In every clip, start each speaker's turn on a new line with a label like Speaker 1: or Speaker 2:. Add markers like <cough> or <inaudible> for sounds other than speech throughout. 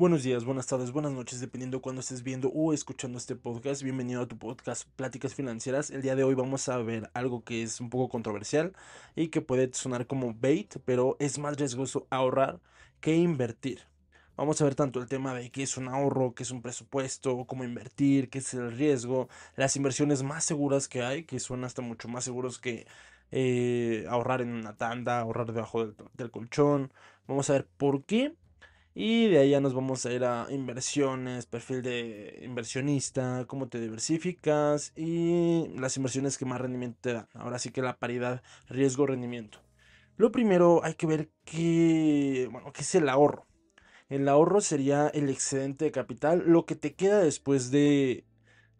Speaker 1: Buenos días, buenas tardes, buenas noches, dependiendo de cuándo estés viendo o escuchando este podcast. Bienvenido a tu podcast Pláticas Financieras. El día de hoy vamos a ver algo que es un poco controversial y que puede sonar como bait, pero es más riesgoso ahorrar que invertir. Vamos a ver tanto el tema de qué es un ahorro, qué es un presupuesto, cómo invertir, qué es el riesgo, las inversiones más seguras que hay, que son hasta mucho más seguros que eh, ahorrar en una tanda, ahorrar debajo del colchón. Vamos a ver por qué y de ahí ya nos vamos a ir a inversiones, perfil de inversionista, cómo te diversificas y las inversiones que más rendimiento te dan. Ahora sí que la paridad riesgo-rendimiento. Lo primero hay que ver qué, bueno, qué es el ahorro. El ahorro sería el excedente de capital, lo que te queda después de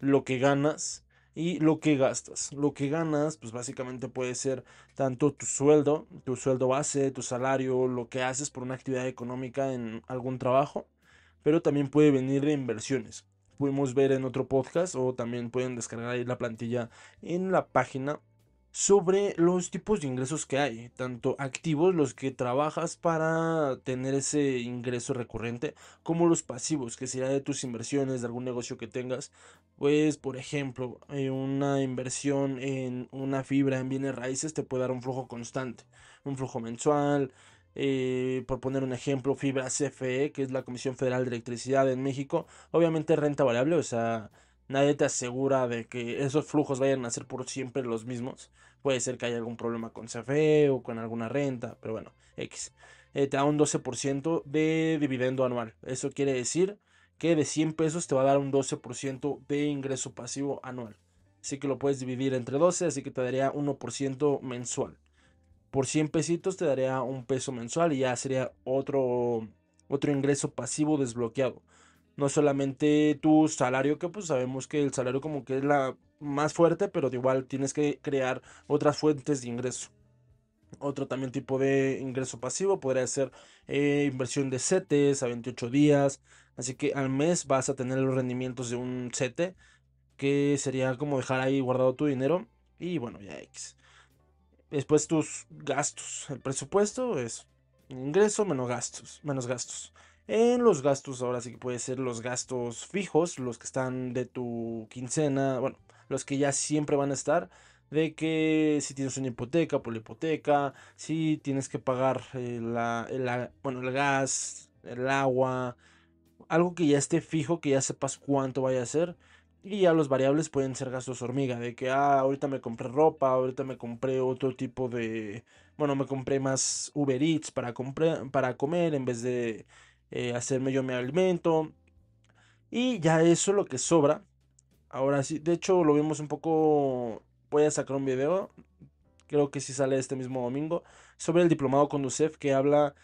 Speaker 1: lo que ganas y lo que gastas. Lo que ganas, pues básicamente puede ser tanto tu sueldo, tu sueldo base, tu salario, lo que haces por una actividad económica en algún trabajo, pero también puede venir de inversiones. Pudimos ver en otro podcast o también pueden descargar ahí la plantilla en la página sobre los tipos de ingresos que hay, tanto activos, los que trabajas para tener ese ingreso recurrente, como los pasivos, que sería de tus inversiones, de algún negocio que tengas. Pues, por ejemplo, eh, una inversión en una fibra en bienes raíces te puede dar un flujo constante, un flujo mensual. Eh, por poner un ejemplo, fibra CFE, que es la Comisión Federal de Electricidad en México, obviamente renta variable, o sea, nadie te asegura de que esos flujos vayan a ser por siempre los mismos. Puede ser que haya algún problema con CFE o con alguna renta, pero bueno, X. Eh, te da un 12% de dividendo anual. Eso quiere decir que de 100 pesos te va a dar un 12% de ingreso pasivo anual. Así que lo puedes dividir entre 12, así que te daría 1% mensual. Por 100 pesitos te daría un peso mensual y ya sería otro, otro ingreso pasivo desbloqueado no solamente tu salario, que pues sabemos que el salario como que es la más fuerte, pero igual tienes que crear otras fuentes de ingreso. Otro también tipo de ingreso pasivo podría ser eh, inversión de CETES a 28 días. Así que al mes vas a tener los rendimientos de un CETE, que sería como dejar ahí guardado tu dinero. Y bueno, ya X. Después tus gastos. El presupuesto es ingreso menos gastos. Menos gastos. En los gastos, ahora sí que puede ser los gastos fijos, los que están de tu quincena, bueno, los que ya siempre van a estar, de que si tienes una hipoteca, por la hipoteca, si tienes que pagar eh, bueno, el gas, el agua, algo que ya esté fijo, que ya sepas cuánto vaya a ser. Y ya los variables pueden ser gastos hormiga, de que, ah, ahorita me compré ropa, ahorita me compré otro tipo de, bueno, me compré más Uber Eats para, para comer en vez de eh, hacerme yo mi alimento. Y ya eso lo que sobra. Ahora sí, de hecho lo vimos un poco. Voy a sacar un video. Creo que si sale este mismo domingo. Sobre el diplomado Conducef que habla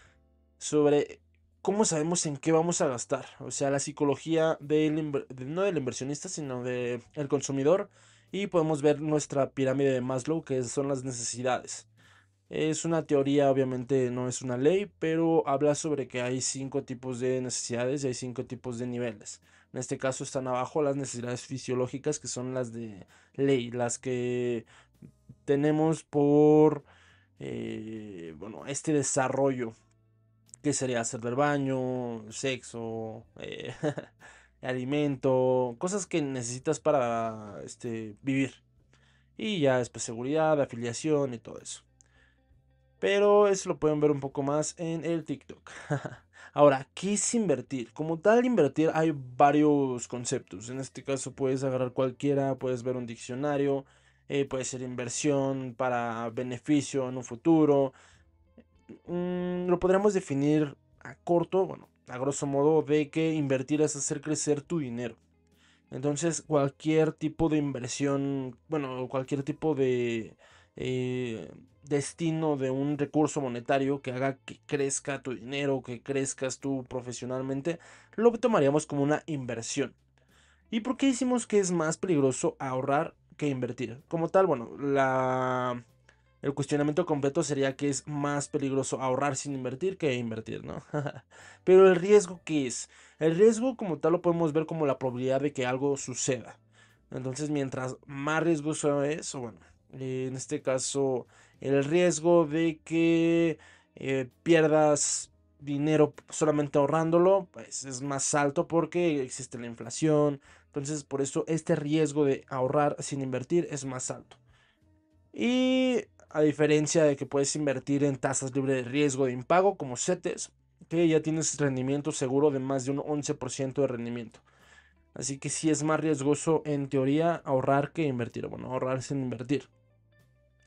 Speaker 1: sobre cómo sabemos en qué vamos a gastar. O sea, la psicología del, no del inversionista, sino del consumidor. Y podemos ver nuestra pirámide de Maslow, que son las necesidades. Es una teoría, obviamente no es una ley, pero habla sobre que hay cinco tipos de necesidades y hay cinco tipos de niveles. En este caso están abajo las necesidades fisiológicas, que son las de ley, las que tenemos por, eh, bueno, este desarrollo, que sería hacer del baño, sexo, eh, <laughs> alimento, cosas que necesitas para este, vivir. Y ya después seguridad, afiliación y todo eso. Pero eso lo pueden ver un poco más en el TikTok. <laughs> Ahora, ¿qué es invertir? Como tal, invertir hay varios conceptos. En este caso puedes agarrar cualquiera, puedes ver un diccionario, eh, puede ser inversión para beneficio en un futuro. Mm, lo podríamos definir a corto, bueno, a grosso modo, de que invertir es hacer crecer tu dinero. Entonces, cualquier tipo de inversión, bueno, cualquier tipo de eh, destino de un recurso monetario que haga que crezca tu dinero, que crezcas tú profesionalmente, lo tomaríamos como una inversión. ¿Y por qué decimos que es más peligroso ahorrar que invertir? Como tal, bueno, la, el cuestionamiento completo sería que es más peligroso ahorrar sin invertir que invertir, ¿no? <laughs> Pero el riesgo, ¿qué es? El riesgo como tal lo podemos ver como la probabilidad de que algo suceda. Entonces, mientras más riesgoso es, o bueno, en este caso el riesgo de que eh, pierdas dinero solamente ahorrándolo, pues es más alto porque existe la inflación. Entonces, por eso este riesgo de ahorrar sin invertir es más alto. Y a diferencia de que puedes invertir en tasas libres de riesgo de impago como CETES, que ya tienes rendimiento seguro de más de un 11% de rendimiento. Así que sí es más riesgoso en teoría ahorrar que invertir. Bueno, ahorrar sin invertir.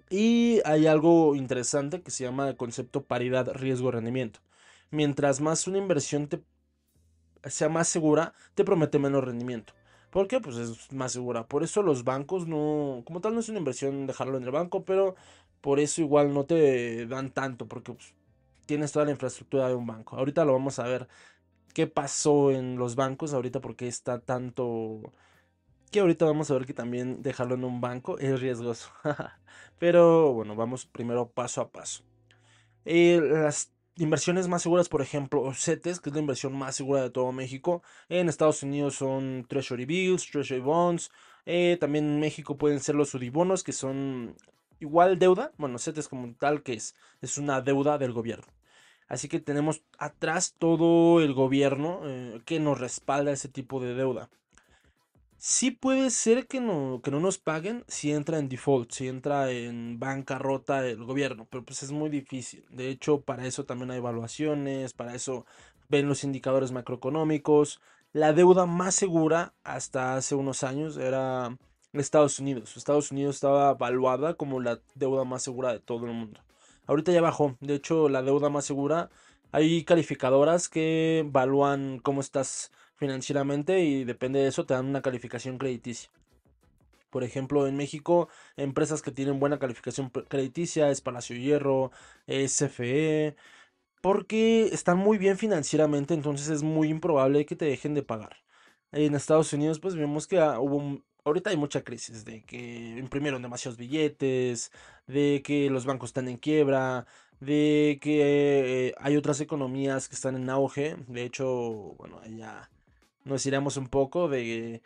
Speaker 1: Y hay algo interesante que se llama el concepto paridad riesgo-rendimiento. Mientras más una inversión te sea más segura, te promete menos rendimiento. ¿Por qué? Pues es más segura. Por eso los bancos no, como tal no es una inversión dejarlo en el banco, pero por eso igual no te dan tanto, porque pues, tienes toda la infraestructura de un banco. Ahorita lo vamos a ver qué pasó en los bancos, ahorita porque está tanto... Que ahorita vamos a ver que también dejarlo en un banco es riesgoso. <laughs> pero bueno, vamos primero paso a paso. Eh, las inversiones más seguras, por ejemplo, CETES, que es la inversión más segura de todo México. En Estados Unidos son Treasury Bills, Treasury Bonds. Eh, también en México pueden ser los Udibonos, que son igual deuda. Bueno, CETES como tal, que es, es una deuda del gobierno. Así que tenemos atrás todo el gobierno eh, que nos respalda ese tipo de deuda. Sí puede ser que no, que no nos paguen si entra en default, si entra en bancarrota el gobierno, pero pues es muy difícil. De hecho, para eso también hay evaluaciones, para eso ven los indicadores macroeconómicos. La deuda más segura hasta hace unos años era Estados Unidos. Estados Unidos estaba evaluada como la deuda más segura de todo el mundo. Ahorita ya bajó. De hecho, la deuda más segura, hay calificadoras que evalúan cómo estás financieramente y depende de eso te dan una calificación crediticia. Por ejemplo, en México, empresas que tienen buena calificación crediticia es Palacio Hierro, SFE, porque están muy bien financieramente, entonces es muy improbable que te dejen de pagar. En Estados Unidos, pues vemos que ah, hubo ahorita hay mucha crisis de que imprimieron demasiados billetes, de que los bancos están en quiebra, de que hay otras economías que están en auge. De hecho, bueno, ya nos iremos un poco de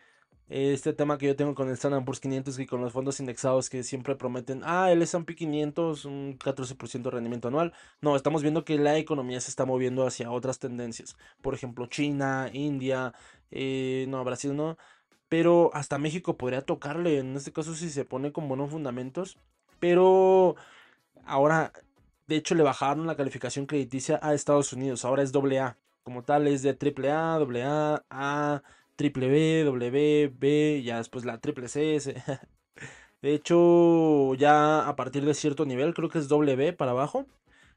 Speaker 1: este tema que yo tengo con el Standard Poor's 500 y con los fondos indexados que siempre prometen, ah, el S&P 500 un 14% de rendimiento anual. No, estamos viendo que la economía se está moviendo hacia otras tendencias. Por ejemplo, China, India, eh, no, Brasil no. Pero hasta México podría tocarle, en este caso si se pone con buenos fundamentos. Pero ahora, de hecho, le bajaron la calificación crediticia a Estados Unidos. Ahora es AA como tal es de triple A, doble A, triple B, W, B, ya después la triple CS. <laughs> De hecho, ya a partir de cierto nivel, creo que es B para abajo,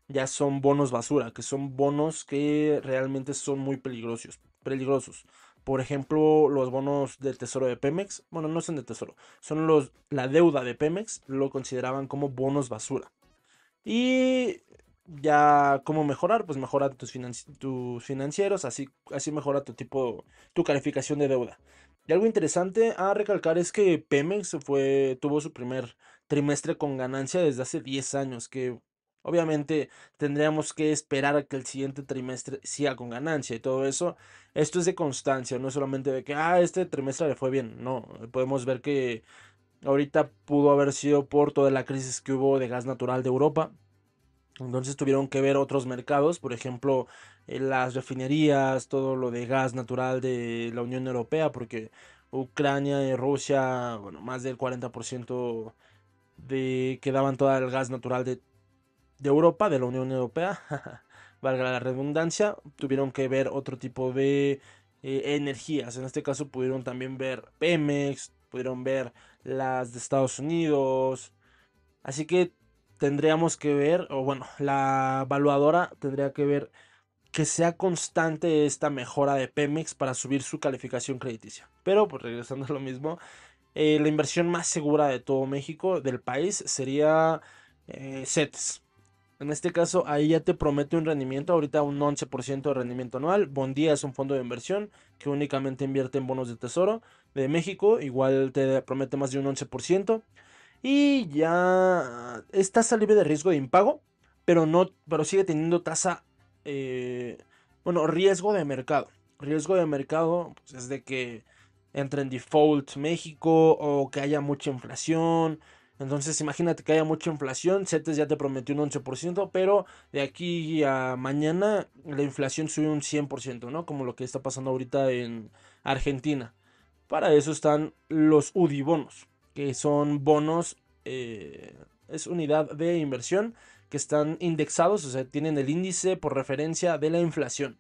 Speaker 1: ya son bonos basura, que son bonos que realmente son muy peligrosos. peligrosos. Por ejemplo, los bonos del tesoro de Pemex, bueno, no son de tesoro, son los la deuda de Pemex, lo consideraban como bonos basura. Y ya cómo mejorar, pues mejora tus, tus financieros, así, así mejora tu tipo, tu calificación de deuda. Y algo interesante a recalcar es que Pemex tuvo su primer trimestre con ganancia desde hace 10 años, que obviamente tendríamos que esperar a que el siguiente trimestre siga con ganancia y todo eso. Esto es de constancia, no es solamente de que, ah, este trimestre le fue bien, no, podemos ver que ahorita pudo haber sido por toda la crisis que hubo de gas natural de Europa, entonces tuvieron que ver otros mercados, por ejemplo, eh, las refinerías, todo lo de gas natural de la Unión Europea, porque Ucrania y Rusia, bueno, más del 40% de que daban todo el gas natural de, Europa, de la Unión Europea, <laughs> valga la redundancia, tuvieron que ver otro tipo de eh, energías. En este caso pudieron también ver Pemex, pudieron ver las de Estados Unidos. Así que tendríamos que ver, o bueno, la evaluadora tendría que ver que sea constante esta mejora de Pemex para subir su calificación crediticia. Pero, pues regresando a lo mismo, eh, la inversión más segura de todo México, del país, sería eh, CETES. En este caso, ahí ya te promete un rendimiento, ahorita un 11% de rendimiento anual. Bondía es un fondo de inversión que únicamente invierte en bonos de tesoro de México, igual te promete más de un 11%. Y ya es tasa libre de riesgo de impago, pero, no, pero sigue teniendo tasa, eh, bueno, riesgo de mercado. Riesgo de mercado pues, es de que entre en default México o que haya mucha inflación. Entonces imagínate que haya mucha inflación, CETES ya te prometió un 11%, pero de aquí a mañana la inflación sube un 100%, ¿no? Como lo que está pasando ahorita en Argentina. Para eso están los UDI bonos, que son bonos, eh, es unidad de inversión, que están indexados, o sea, tienen el índice por referencia de la inflación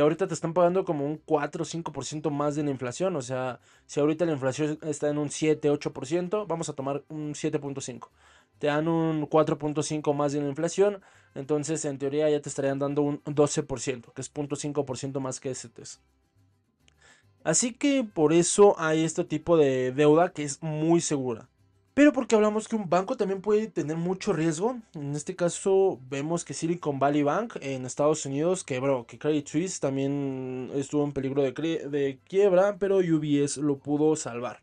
Speaker 1: ahorita te están pagando como un 4 o 5% más de la inflación. O sea, si ahorita la inflación está en un 7, 8%, vamos a tomar un 7.5. Te dan un 4.5 más de la inflación. Entonces, en teoría, ya te estarían dando un 12%, que es 0.5% más que ese. Así que por eso hay este tipo de deuda que es muy segura. Pero porque hablamos que un banco también puede tener mucho riesgo. En este caso vemos que Silicon Valley Bank en Estados Unidos quebró, que Credit Suisse también estuvo en peligro de, quiebra, pero UBS lo pudo salvar.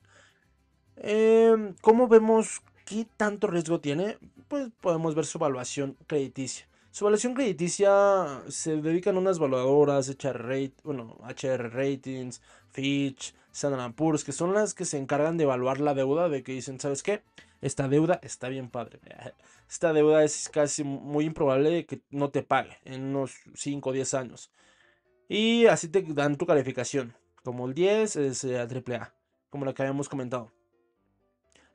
Speaker 1: Em, ¿Cómo vemos qué tanto riesgo tiene? Pues podemos ver su evaluación crediticia. Su evaluación crediticia se dedican a unas evaluadoras, HR, bueno, HR Ratings, Fitch, Standard Poor's, que son las que se encargan de evaluar la deuda, de que dicen, ¿sabes qué? Esta deuda está bien padre. Esta deuda es casi muy improbable que no te pague en unos 5 o 10 años. Y así te dan tu calificación. Como el 10 es eh, AAA, como la que habíamos comentado.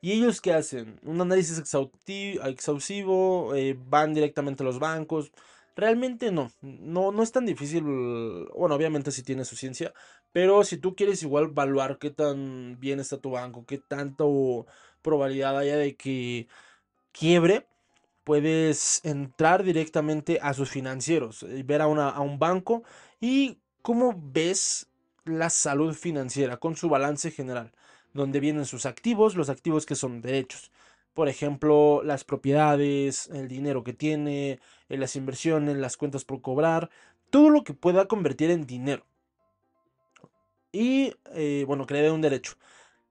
Speaker 1: ¿Y ellos qué hacen? Un análisis exhaustivo, eh, van directamente a los bancos. Realmente no, no, no es tan difícil. Bueno, obviamente sí tiene su ciencia, pero si tú quieres igual evaluar qué tan bien está tu banco, qué tanto probabilidad haya de que quiebre, puedes entrar directamente a sus financieros, y ver a, a un banco y cómo ves la salud financiera con su balance general donde vienen sus activos, los activos que son derechos. Por ejemplo, las propiedades, el dinero que tiene, eh, las inversiones, las cuentas por cobrar, todo lo que pueda convertir en dinero. Y, eh, bueno, que un derecho.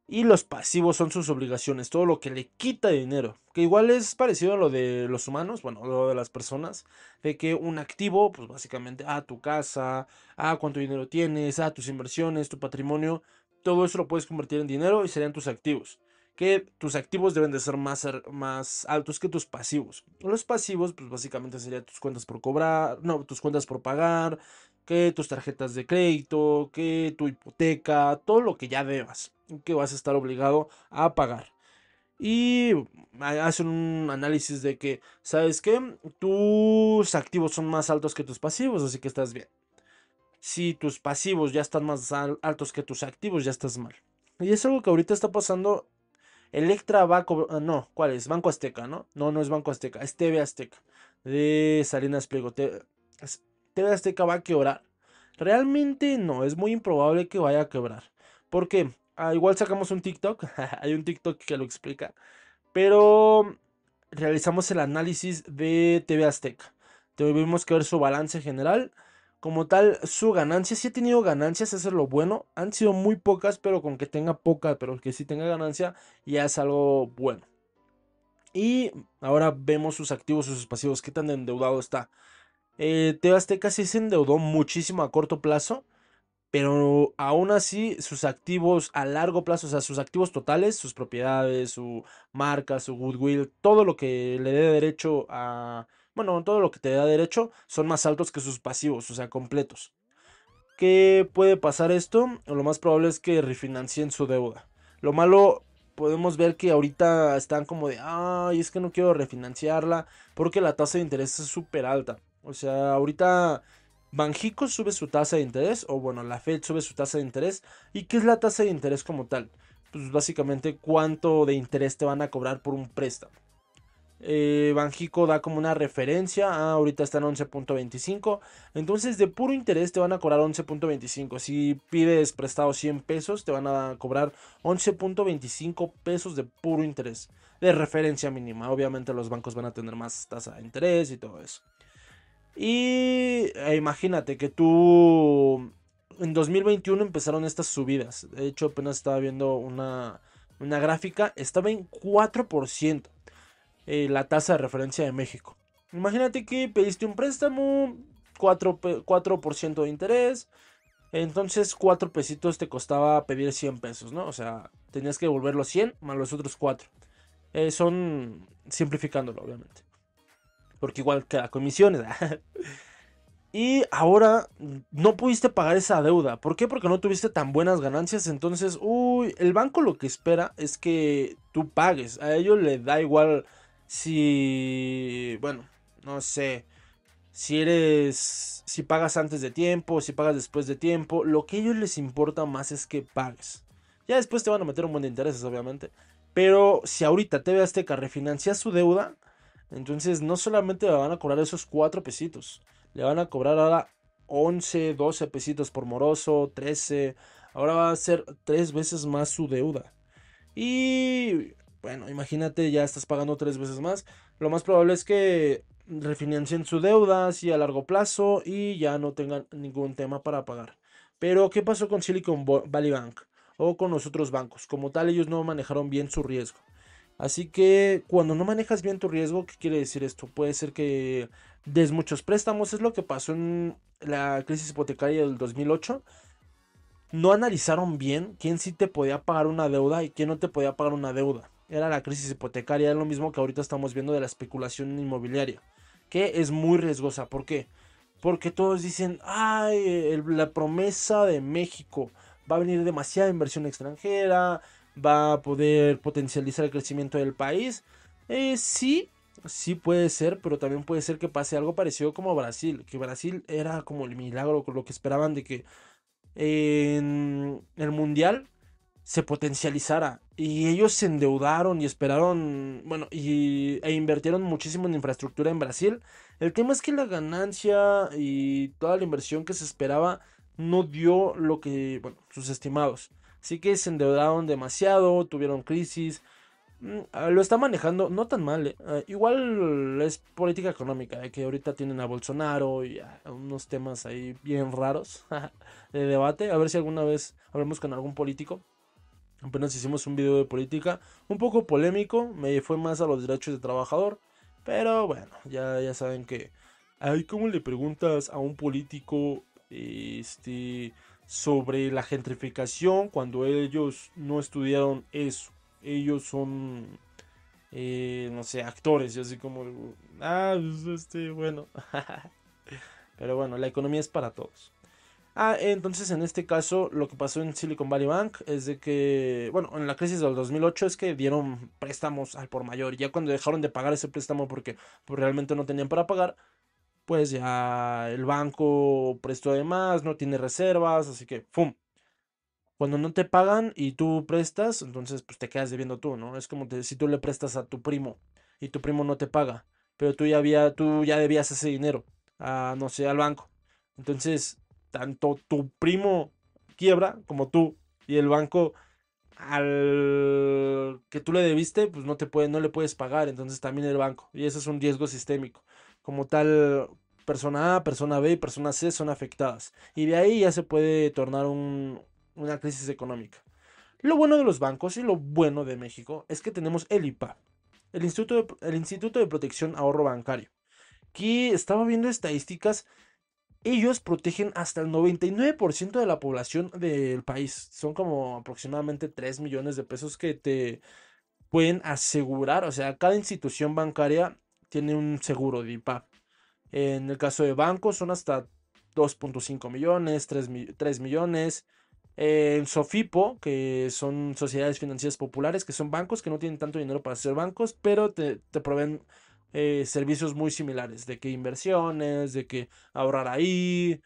Speaker 1: Y los pasivos son sus obligaciones, todo lo que le quita dinero. Que igual es parecido a lo de los humanos, bueno, lo de las personas. De que un activo, pues básicamente, a tu casa, a cuánto dinero tienes, a tus inversiones, tu patrimonio todo eso lo puedes convertir en dinero y serían tus activos. Que tus activos deben de ser más, más altos que tus pasivos. Los pasivos, pues básicamente serían tus cuentas por cobrar, no, tus cuentas por pagar, que tus tarjetas de crédito, que tu hipoteca, todo lo que ya debas, que vas a estar obligado a pagar. Y hacen un análisis de que, ¿sabes qué? Tus activos son más altos que tus pasivos, así que estás bien si tus pasivos ya están más altos que tus activos, ya estás mal. Y es algo que ahorita está pasando. Electra va a ah, No, ¿cuál es? Banco Azteca, ¿no? No, no es Banco Azteca, es TV Azteca. De Salinas Pliego. TV Azteca va a quebrar. Realmente no, es muy improbable que vaya a quebrar. ¿Por qué? Ah, igual sacamos un TikTok. <laughs> Hay un TikTok que lo explica. Pero realizamos el análisis de TV Azteca. Tuvimos que ver su balance general como tal, su ganancia, si ha tenido ganancias, eso es lo bueno. Han sido muy pocas, pero con que tenga poca, pero que sí tenga ganancia, ya es algo bueno. Y ahora vemos sus activos, sus pasivos, qué tan endeudado está. Eh, Azteca sí se endeudó muchísimo a corto plazo, pero aún así sus activos a largo plazo, o sea, sus activos totales, sus propiedades, su marca, su goodwill, todo lo que le dé derecho a bueno, todo lo que te da derecho son más altos que sus pasivos, o sea, completos. ¿Qué puede pasar esto? Lo más probable es que refinancien su deuda. Lo malo, podemos ver que ahorita están como de, ay, es que no quiero refinanciarla porque la tasa de interés es súper alta. O sea, ahorita Banjico sube su tasa de interés, o bueno, la Fed sube su tasa de interés. ¿Y qué es la tasa de interés como tal? Pues básicamente cuánto de interés te van a cobrar por un préstamo. Eh, Banjico da como una referencia. Ah, ahorita están 11.25. Entonces, de puro interés te van a cobrar 11.25. Si pides prestado 100 pesos, te van a cobrar 11.25 pesos de puro interés. De referencia mínima. Obviamente, los bancos van a tener más tasa de interés y todo eso. Y eh, imagínate que tú. En 2021 empezaron estas subidas. De hecho, apenas estaba viendo una, una gráfica. Estaba en 4%. Eh, la tasa de referencia de México. Imagínate que pediste un préstamo, 4%, de interés, entonces 4 pesitos te costaba pedir 100 pesos, ¿no? O sea, tenías que devolver los 100 más los otros 4. Eh, son simplificándolo, obviamente. Porque igual queda comisiones. <laughs> y ahora no pudiste pagar esa deuda. ¿Por qué? Porque no tuviste tan buenas ganancias. Entonces, uy, el banco lo que espera es que tú pagues. A ellos le da igual si, bueno, no sé, si eres, si pagas antes de tiempo, si pagas después de tiempo. Lo que a ellos les importa más es que pagues. Ya después te van a meter un buen de intereses, obviamente. Pero si ahorita TV Azteca refinancia su deuda, entonces no solamente le van a cobrar esos 4 pesitos, le van a cobrar ahora 11, 12 pesitos por moroso, 13. Ahora va a ser tres veces más su deuda. Y bueno, imagínate, ya estás pagando tres veces más. Lo más probable es que refinancien su deuda así a largo plazo y ya no tengan ningún tema para pagar. Pero, ¿qué pasó con Silicon Valley Bank? o con los otros bancos. Como tal, ellos no manejaron bien su riesgo. Así que cuando no manejas bien tu riesgo, ¿qué quiere decir esto? Puede ser que des muchos préstamos, es lo que pasó en la crisis hipotecaria del 2008. No analizaron bien quién sí te podía pagar una deuda y quién no te podía pagar una deuda. Era la crisis hipotecaria, es lo mismo que ahorita estamos viendo de la especulación inmobiliaria, que es muy riesgosa. ¿Por qué? Porque todos dicen, ay, la promesa de México, va a venir demasiada inversión extranjera, va a poder potencializar el crecimiento del país. Eh, sí, sí puede ser, pero también puede ser que pase algo parecido como Brasil, que Brasil era como el milagro, con lo que esperaban de que en el mundial se potencializara y ellos se endeudaron y esperaron, bueno, y, e invirtieron muchísimo en infraestructura en Brasil. El tema es que la ganancia y toda la inversión que se esperaba no dio lo que, bueno, sus estimados. Así que se endeudaron demasiado, tuvieron crisis. Mm, ah, lo está manejando no tan mal. Eh. Ah, igual es política económica, eh, que ahorita tienen a Bolsonaro y unos temas ahí bien raros <laughs> de debate. A ver si alguna vez hablemos con algún político. Apenas hicimos un video de política, un poco polémico, me fue más a los derechos de trabajador. Pero bueno, ya, ya saben que... Ay, ¿cómo le preguntas a un político este, sobre la gentrificación cuando ellos no estudiaron eso. Ellos son, eh, no sé, actores, y así como, ah, pues, este, bueno. <laughs> Pero bueno, la economía es para todos. Ah, entonces en este caso lo que pasó en Silicon Valley Bank es de que, bueno, en la crisis del 2008 es que dieron préstamos al por mayor. Ya cuando dejaron de pagar ese préstamo porque pues, realmente no tenían para pagar, pues ya el banco prestó de más, no tiene reservas, así que, ¡fum! Cuando no te pagan y tú prestas, entonces pues te quedas debiendo tú, ¿no? Es como si tú le prestas a tu primo y tu primo no te paga, pero tú ya, había, tú ya debías ese dinero, a, no sé, al banco. Entonces, tanto tu primo quiebra como tú y el banco al que tú le debiste, pues no te puede, no le puedes pagar, entonces también el banco. Y eso es un riesgo sistémico como tal persona A, persona B y persona C son afectadas. Y de ahí ya se puede tornar una crisis económica. Lo bueno de los bancos y lo bueno de México es que tenemos el IPA, el Instituto de, el Instituto de Protección Ahorro Bancario, que estaba viendo estadísticas, ellos protegen hasta el 99% de la población del país. Son como aproximadamente 3 millones de pesos que te pueden asegurar, o sea, cada institución bancaria tiene un seguro de IPAP. En el caso de bancos son hasta 2.5 millones, 3, millones. En Sofipo, que son sociedades financieras populares, que son bancos que no tienen tanto dinero para ser bancos, pero te, proveen eh, servicios muy similares, de que inversiones, de que ahorrar ahí,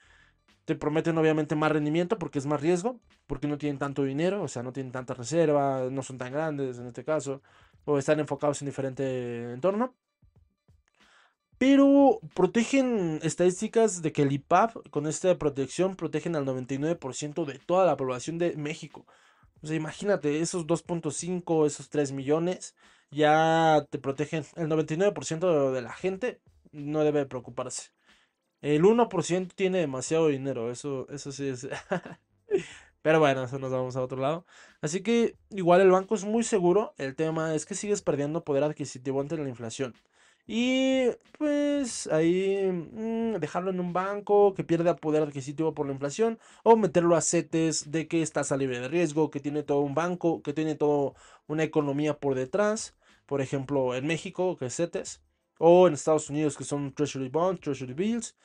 Speaker 1: te prometen obviamente más rendimiento porque es más riesgo, porque no tienen tanto dinero, o sea, no tienen tanta reserva, no son tan grandes en este caso, o están enfocados en diferente entorno pero protegen estadísticas de que el IPAP con esta protección protegen al 99% de toda la población de México. O sea, imagínate, esos 2.5, esos 3 millones, ya te protegen. El 99% de la gente no debe preocuparse. El 1% tiene demasiado dinero, eso, eso sí es. <laughs> Pero bueno, eso nos vamos a otro lado. Así que igual el banco es muy seguro. El tema es que sigues perdiendo poder adquisitivo ante la inflación. Y pues ahí mm, dejarlo en un banco que pierda poder adquisitivo por la inflación o meterlo a CETES de que está libre de riesgo, que tiene todo un banco, que tiene toda una economía por detrás. por ejemplo, en México, que es CETES, o en Estados Unidos, que son Treasury Bonds, Treasury Bills.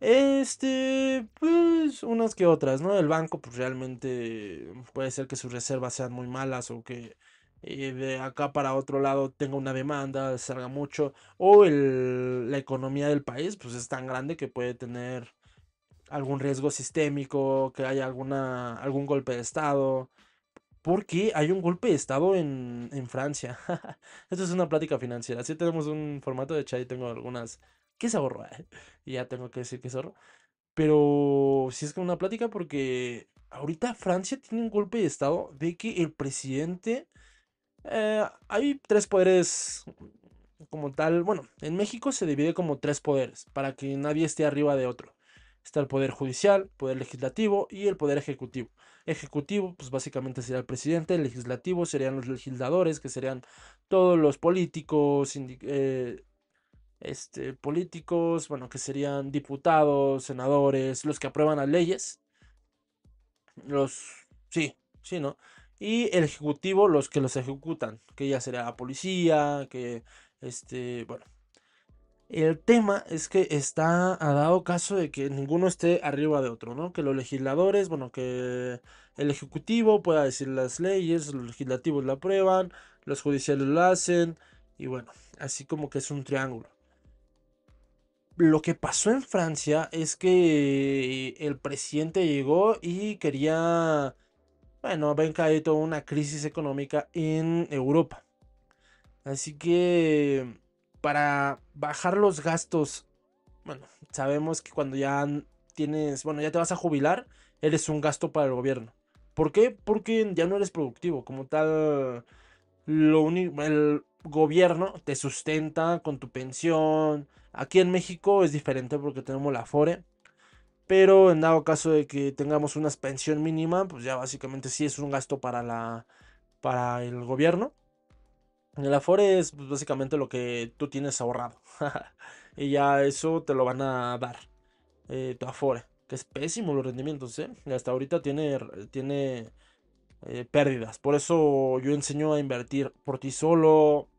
Speaker 1: Este, pues unas que otras, ¿no? El banco, pues realmente puede ser que sus reservas sean muy malas o que eh, de acá para otro lado tenga una demanda, salga mucho, o el, la economía del país, pues es tan grande que puede tener algún riesgo sistémico, que haya alguna, algún golpe de Estado. Porque hay un golpe de Estado en, en Francia. <laughs> Esto es una plática financiera. Sí tenemos un formato de chat y tengo algunas... ¿Qué es ahorro? <laughs> y ya tengo que decir que es ahorro. Pero si es que una plática porque ahorita Francia tiene un golpe de Estado de que el presidente... Eh, hay tres poderes como tal. Bueno, en México se divide como tres poderes para que nadie esté arriba de otro. Está el poder judicial, poder legislativo y el poder ejecutivo. Ejecutivo, pues básicamente sería el presidente, el legislativo serían los legisladores, que serían todos los políticos, eh, este, políticos, bueno, que serían diputados, senadores, los que aprueban las leyes. Los, sí, sí, ¿no? Y el ejecutivo, los que los ejecutan, que ya sería la policía, que, este, bueno, el tema es que está a dado caso de que ninguno esté arriba de otro, ¿no? Que los legisladores, bueno, que el ejecutivo pueda decir las leyes, los legislativos la aprueban, los judiciales lo hacen, y bueno, así como que es un triángulo. Lo que pasó en Francia es que el presidente llegó y quería, bueno, haber caído una crisis económica en Europa. Así que para bajar los gastos, bueno, sabemos que cuando ya tienes, bueno, ya te vas a jubilar, eres un gasto para el gobierno. ¿Por qué? Porque ya no eres productivo. Como tal, lo único, el gobierno te sustenta con tu pensión. Aquí en México es diferente porque tenemos la Afore. Pero en dado caso de que tengamos una pensión mínima, pues ya básicamente sí es un gasto para la para el gobierno. El Afore es pues, básicamente lo que tú tienes ahorrado. <laughs> y ya eso te lo van a dar. Eh, tu Afore. Que es pésimo los rendimientos, ¿eh? hasta ahorita tiene, tiene eh, pérdidas. Por eso yo enseño a invertir por ti solo.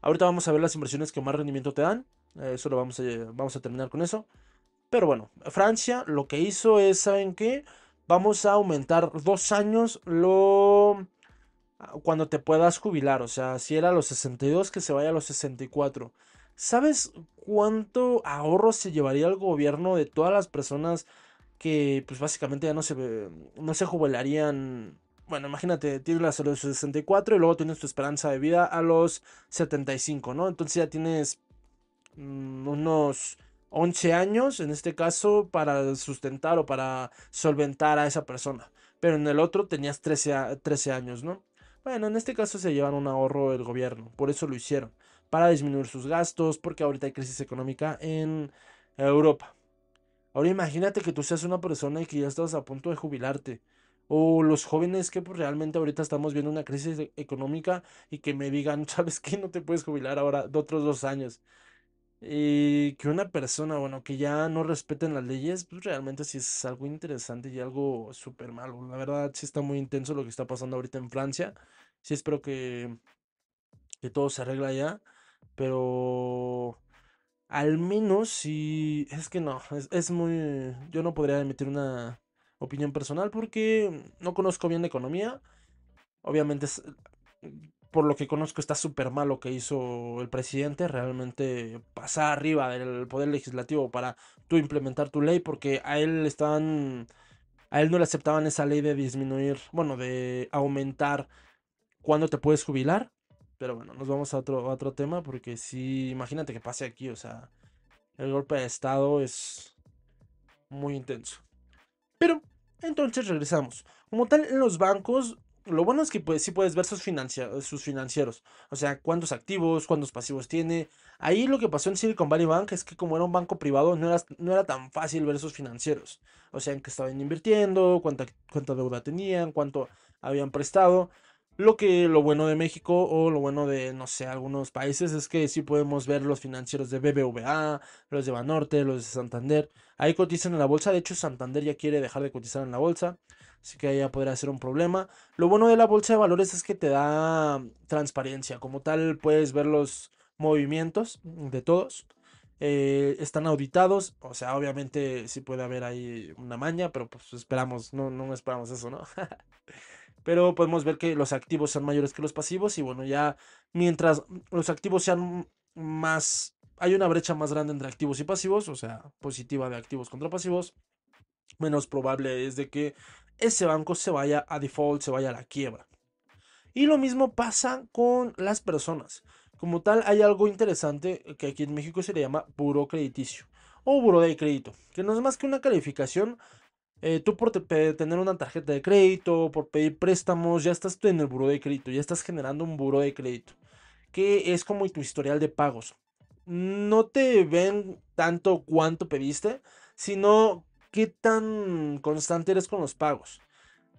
Speaker 1: Ahorita vamos a ver las inversiones que más rendimiento te dan. eso lo vamos a, vamos a terminar con eso. Pero bueno, Francia lo que hizo es, ¿saben qué? Vamos a aumentar dos años lo cuando te puedas jubilar. O sea, si era a los 62, que se vaya a los 64. ¿Sabes cuánto ahorro se llevaría el gobierno de todas las personas que, pues básicamente ya no se, no se jubilarían? Bueno, imagínate, tienes a los 64 y luego tienes tu esperanza de vida a los 75, ¿no? Entonces ya tienes mm, unos 11 años, en este caso, para sustentar o para solventar a esa persona. Pero en el otro tenías 13, 13 años, ¿no? Bueno, en este caso se llevan un ahorro el gobierno, por eso lo hicieron, para disminuir sus gastos, porque ahorita hay crisis económica en Europa. Ahora imagínate que tú seas una persona y que ya estás a punto de jubilarte. O los jóvenes que pues, realmente ahorita estamos viendo una crisis económica y que me digan, <laughs> ¿sabes qué? No te puedes jubilar ahora de otros dos años. Y que una persona, bueno, que ya no respeten las leyes, pues realmente sí es algo interesante y algo súper malo. La verdad sí está muy intenso lo que está pasando ahorita en Francia. Sí espero que, que todo se arregla ya. Pero al menos si... Es que no, es, es muy... Yo no podría emitir una opinión personal porque no conozco bien la economía. Obviamente es por lo que conozco está súper mal lo que hizo el presidente, realmente pasar arriba del poder legislativo para tú implementar tu ley, porque a él están, a él no le aceptaban esa ley de disminuir, bueno, de aumentar cuándo te puedes jubilar, pero bueno, nos vamos a otro, a otro tema, porque si, imagínate que pase aquí, o sea, el golpe de Estado es muy intenso. Pero, entonces regresamos. Como tal, en los bancos lo bueno es que pues, sí puedes ver sus, sus financieros. O sea, cuántos activos, cuántos pasivos tiene. Ahí lo que pasó en Silicon Valley Bank es que como era un banco privado, no era, no era tan fácil ver sus financieros. O sea, en qué estaban invirtiendo, cuánta, cuánta deuda tenían, cuánto habían prestado. Lo que lo bueno de México o lo bueno de, no sé, algunos países es que sí podemos ver los financieros de BBVA, los de Banorte, los de Santander. Ahí cotizan en la bolsa. De hecho, Santander ya quiere dejar de cotizar en la bolsa. Así que ya podría ser un problema. Lo bueno de la bolsa de valores es que te da transparencia. Como tal, puedes ver los movimientos de todos. Eh, están auditados. O sea, obviamente sí puede haber ahí una maña, pero pues esperamos, no, no esperamos eso, ¿no? <laughs> pero podemos ver que los activos son mayores que los pasivos. Y bueno, ya mientras los activos sean más. Hay una brecha más grande entre activos y pasivos, o sea, positiva de activos contra pasivos menos probable es de que ese banco se vaya a default, se vaya a la quiebra. Y lo mismo pasa con las personas. Como tal, hay algo interesante que aquí en México se le llama buro crediticio o buro de crédito, que no es más que una calificación. Eh, tú por tener una tarjeta de crédito, por pedir préstamos, ya estás en el buro de crédito, ya estás generando un buro de crédito, que es como tu historial de pagos. No te ven tanto cuánto pediste, sino qué tan constante eres con los pagos.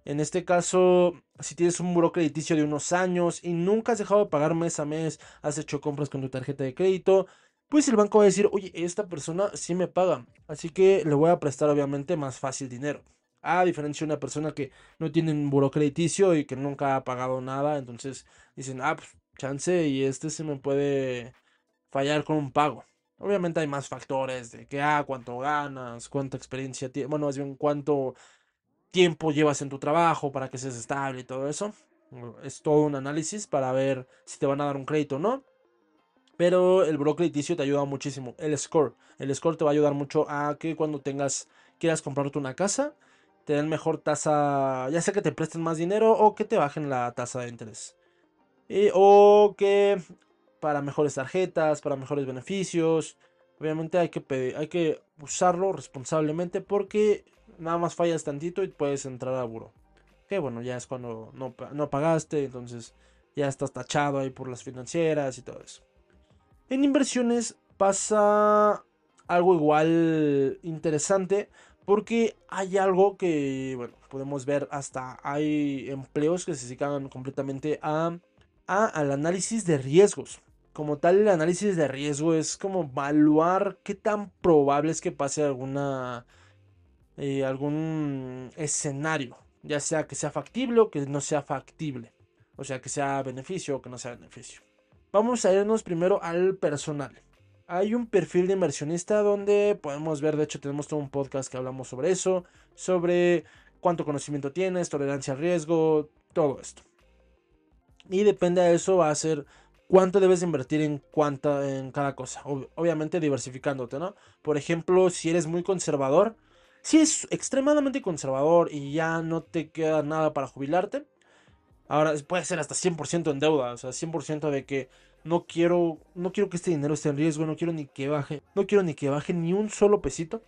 Speaker 1: En este caso, si tienes un buro crediticio de unos años y nunca has dejado de pagar mes a mes, has hecho compras con tu tarjeta de crédito, pues el banco va a decir, oye, esta persona sí me paga, así que le voy a prestar obviamente más fácil dinero. A diferencia de una persona que no tiene un buro crediticio y que nunca ha pagado nada, entonces dicen, ah, pues chance y este se me puede fallar con un pago. Obviamente hay más factores de que, ah, cuánto ganas, cuánta experiencia tienes, bueno, más bien cuánto tiempo llevas en tu trabajo para que seas estable y todo eso. Es todo un análisis para ver si te van a dar un crédito o no. Pero el bro crediticio te ayuda muchísimo. El score. El score te va a ayudar mucho a que cuando tengas, quieras comprarte una casa, te den mejor tasa, ya sea que te presten más dinero o que te bajen la tasa de interés. o que para mejores tarjetas, para mejores beneficios. Obviamente hay que, hay que usarlo responsablemente porque nada más fallas tantito y puedes entrar a buro. Que bueno, ya es cuando no, no pagaste, entonces ya estás tachado ahí por las financieras y todo eso. En inversiones pasa algo igual interesante porque hay algo que, bueno, podemos ver hasta hay empleos que se dedican completamente a, a, al análisis de riesgos como tal el análisis de riesgo es como evaluar qué tan probable es que pase alguna eh, algún escenario, ya sea que sea factible o que no sea factible, o sea que sea beneficio o que no sea beneficio. Vamos a irnos primero al personal. Hay un perfil de inversionista donde podemos ver, de hecho tenemos todo un podcast que hablamos sobre eso, sobre cuánto conocimiento tienes, tolerancia al riesgo, todo esto. Y depende de eso va a ser cuánto debes invertir en, cuánta, en cada cosa. obviamente diversificándote, ¿no? Por ejemplo, si eres muy conservador, si es extremadamente conservador y ya no te queda nada para jubilarte, ahora puede ser hasta 100% en deuda, o sea, 100% de que no quiero, no quiero que este dinero esté en riesgo, no quiero ni que baje, no quiero ni que baje ni un solo pesito.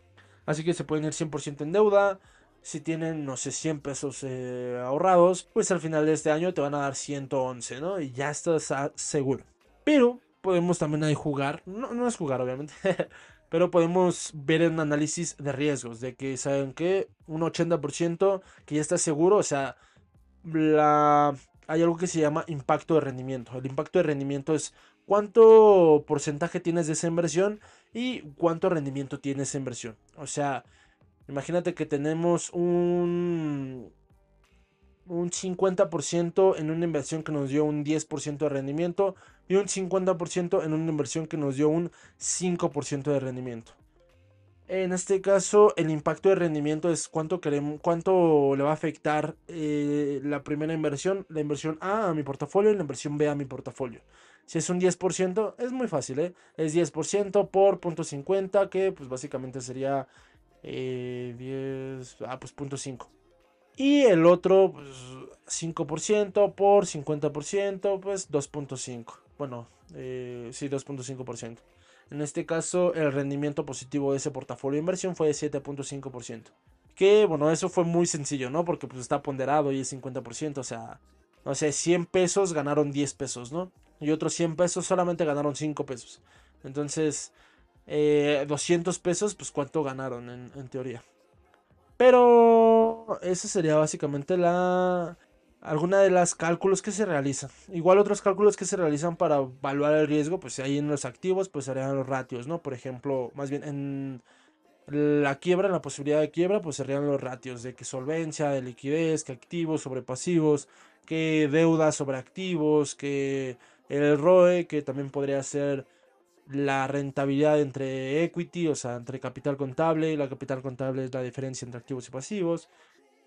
Speaker 1: Así que se pueden ir 100% en deuda, si tienen, no sé, 100 pesos eh, ahorrados, pues al final de este año te van a dar 111, ¿no? Y ya estás seguro. Pero podemos también ahí jugar, no, no es jugar obviamente, <laughs> pero podemos ver un análisis de riesgos, de que saben que un 80% que ya está seguro, o sea, la, hay algo que se llama impacto de rendimiento. El impacto de rendimiento es cuánto porcentaje tienes de esa inversión y cuánto rendimiento tiene esa inversión. O sea, Imagínate que tenemos un, un 50% en una inversión que nos dio un 10% de rendimiento y un 50% en una inversión que nos dio un 5% de rendimiento. En este caso, el impacto de rendimiento es cuánto, queremos, cuánto le va a afectar eh, la primera inversión, la inversión A a mi portafolio y la inversión B a mi portafolio. Si es un 10%, es muy fácil, ¿eh? Es 10% por .50, que pues básicamente sería 10, eh, ah, pues 0.5. Y el otro, pues 5% por 50%, pues 2.5. Bueno, eh, sí, 2.5%. En este caso, el rendimiento positivo de ese portafolio de inversión fue de 7.5%. Que, bueno, eso fue muy sencillo, ¿no? Porque pues está ponderado y es 50%. O sea, no sé, 100 pesos ganaron 10 pesos, ¿no? Y otros 100 pesos solamente ganaron 5 pesos. Entonces, 200 eh, pesos, pues cuánto ganaron en, teoría. Pero esa sería básicamente la alguna de las cálculos que se realizan. Igual otros cálculos que se realizan para evaluar el riesgo, pues ahí en los activos, pues serían los ratios, ¿no? Por ejemplo, más bien en, la quiebra, la posibilidad de quiebra, pues serían los ratios de que solvencia, de liquidez, que activos sobre pasivos, que deuda sobre activos, que el ROE, que también podría ser la rentabilidad entre equity, o sea, entre capital contable, la capital contable es la diferencia entre activos y pasivos.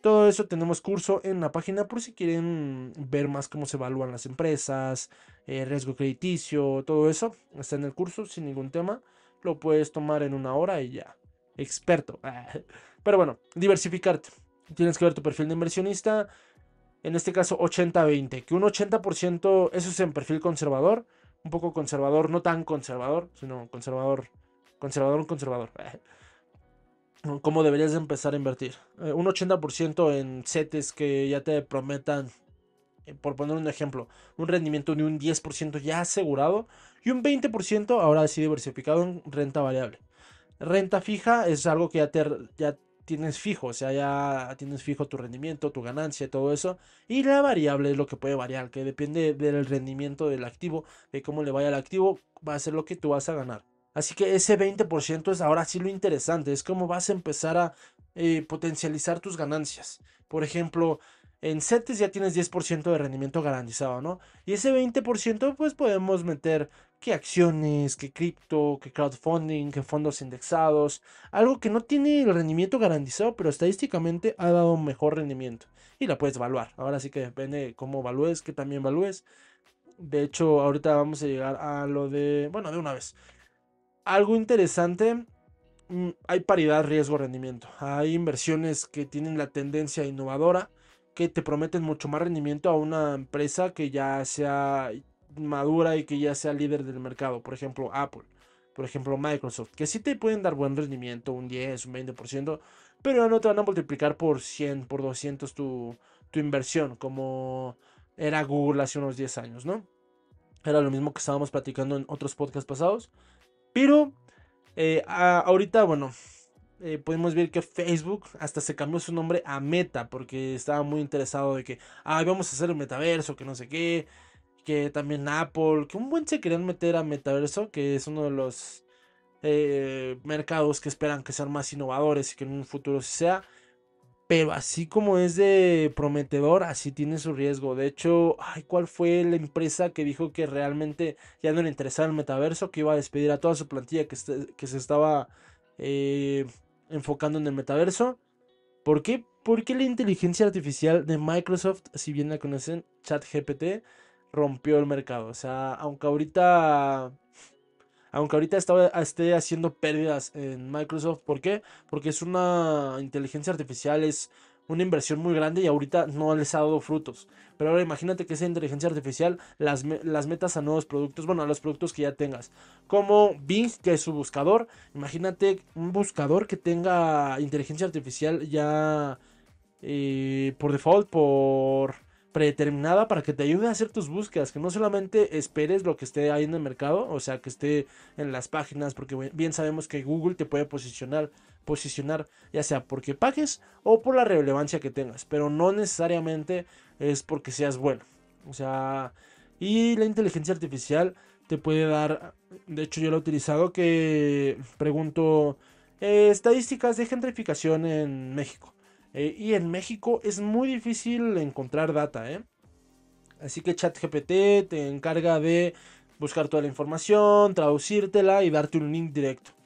Speaker 1: Todo eso tenemos curso en la página por si quieren ver más cómo se evalúan las empresas, eh, riesgo crediticio, todo eso. Está en el curso sin ningún tema. Lo puedes tomar en una hora y ya. Experto. <laughs> Pero bueno, diversificarte. Tienes que ver tu perfil de inversionista. En este caso 80-20. Que un 80% eso es en perfil conservador un poco conservador, no tan conservador, sino conservador, conservador, conservador. <laughs> ¿Cómo deberías empezar a invertir? Eh, un 80% en setes que ya te prometan, eh, por poner un ejemplo, un rendimiento de un 10% ya asegurado y un 20% ahora sí diversificado en renta variable. Renta fija es algo que ya te, ya tienes fijo, o sea, ya tienes fijo tu rendimiento, tu ganancia, todo eso. Y la variable es lo que puede variar, que depende del rendimiento del activo, de cómo le vaya al activo, va a ser lo que tú vas a ganar. Así que ese 20% es ahora sí lo interesante, es cómo vas a empezar a eh, potencializar tus ganancias. Por ejemplo, en CETES ya tienes 10% de rendimiento garantizado, ¿no? Y ese 20% pues podemos meter que acciones, que cripto, que crowdfunding, que fondos indexados, algo que no tiene el rendimiento garantizado, pero estadísticamente ha dado un mejor rendimiento y la puedes evaluar. Ahora sí que depende de cómo evalúes, que también evalúes. De hecho, ahorita vamos a llegar a lo de, bueno, de una vez. Algo interesante, mm, hay paridad riesgo-rendimiento. Hay inversiones que tienen la tendencia innovadora que te prometen mucho más rendimiento a una empresa que ya sea madura y que ya sea líder del mercado. Por ejemplo, Apple. Por ejemplo, Microsoft. Que sí te pueden dar buen rendimiento, un 10, un 20%. Pero no te van a multiplicar por 100, por 200 tu, tu inversión. Como era Google hace unos 10 años, ¿no? Era lo mismo que estábamos platicando en otros podcasts pasados. Pero eh, ahorita, bueno, eh, podemos ver que Facebook hasta se cambió su nombre a Meta porque estaba muy interesado de que, ah, vamos a hacer el metaverso, que no sé qué que también Apple, que un buen se querían meter a metaverso, que es uno de los eh, mercados que esperan que sean más innovadores y que en un futuro sea. Pero así como es de prometedor, así tiene su riesgo. De hecho, ay, ¿cuál fue la empresa que dijo que realmente ya no le interesaba el metaverso? Que iba a despedir a toda su plantilla que, que se estaba eh, enfocando en el metaverso. ¿Por qué? Porque la inteligencia artificial de Microsoft, si bien la conocen, ChatGPT, rompió el mercado. O sea, aunque ahorita. Aunque ahorita esté haciendo pérdidas en Microsoft. ¿Por qué? Porque es una inteligencia artificial, es una inversión muy grande y ahorita no les ha dado frutos. Pero ahora imagínate que esa inteligencia artificial las, las metas a nuevos productos, bueno, a los productos que ya tengas. Como Bing, que es su buscador. Imagínate un buscador que tenga inteligencia artificial ya eh, por default, por predeterminada para que te ayude a hacer tus búsquedas, que no solamente esperes lo que esté ahí en el mercado, o sea, que esté en las páginas, porque bien sabemos que Google te puede posicionar, posicionar ya sea porque pagues o por la relevancia que tengas, pero no necesariamente es porque seas bueno. O sea, y la inteligencia artificial te puede dar, de hecho yo lo he utilizado, que pregunto eh, estadísticas de gentrificación en México. Eh, y en México es muy difícil encontrar data, ¿eh? Así que ChatGPT te encarga de buscar toda la información, traducírtela y darte un link directo.